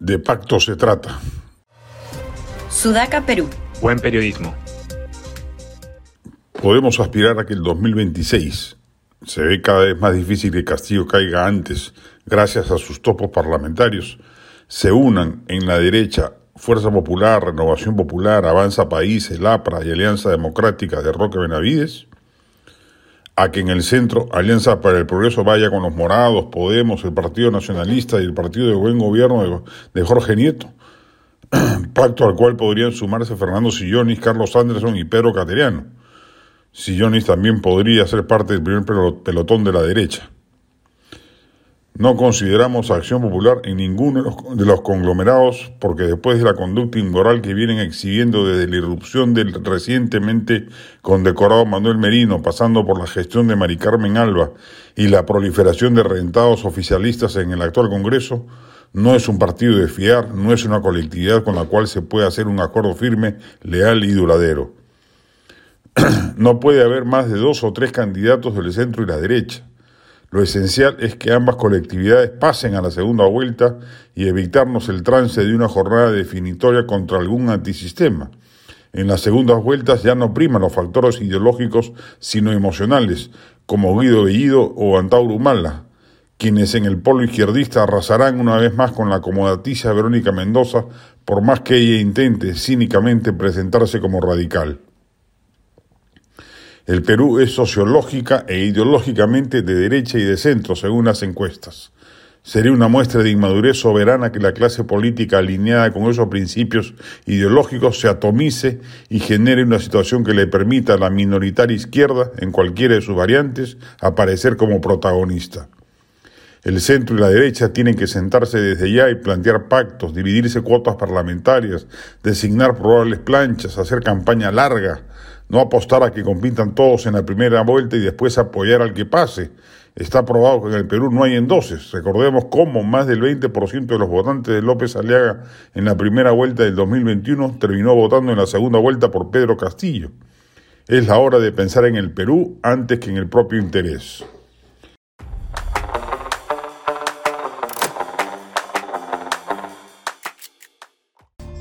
De pacto se trata. Sudaca, Perú. Buen periodismo. Podemos aspirar a que el 2026 se ve cada vez más difícil que Castillo caiga antes, gracias a sus topos parlamentarios, se unan en la derecha Fuerza Popular, Renovación Popular, Avanza País, el APRA y Alianza Democrática de Roque Benavides, a que en el centro Alianza para el Progreso vaya con los morados, Podemos, el Partido Nacionalista y el Partido de Buen Gobierno de, Jorge Nieto, pacto al cual podrían sumarse Fernando Sillonis, Carlos Anderson y Pedro Cateriano. Sillonis también podría ser parte del primer pelotón de la derecha. No consideramos Acción Popular en ninguno de los, conglomerados porque después de la conducta inmoral que vienen exhibiendo desde la irrupción del recientemente condecorado Manuel Merino, pasando por la gestión de Mari Carmen Alba y la proliferación de rentados oficialistas en el actual Congreso, no es un partido de fiar, no es una colectividad con la cual se puede hacer un acuerdo firme, leal y duradero. no puede haber más de dos o tres candidatos del centro y la derecha. Lo esencial es que ambas colectividades pasen a la segunda vuelta y evitarnos el trance de una jornada definitoria contra algún antisistema. En las segundas vueltas ya no priman los factores ideológicos, sino emocionales, como Guido Bellido o Antauro Humala, quienes en el polo izquierdista arrasarán una vez más con la acomodaticia Verónica Mendoza, por más que ella intente cínicamente presentarse como radical. El Perú es sociológica e ideológicamente de derecha y de centro, según las encuestas. Sería una muestra de inmadurez soberana que la clase política alineada con esos principios ideológicos se atomice y genere una situación que le permita a la minoritaria izquierda, en cualquiera de sus variantes, aparecer como protagonista. El centro y la derecha tienen que sentarse desde ya y plantear pactos, dividirse cuotas parlamentarias, designar probables planchas, hacer campaña larga, no apostar a que compitan todos en la primera vuelta y después apoyar al que pase. Está probado que en el Perú no hay endoses. Recordemos cómo más del 20% de los votantes de López Aliaga en la primera vuelta del 2021 terminó votando en la segunda vuelta por Pedro Castillo. Es la hora de pensar en el Perú antes que en el propio interés.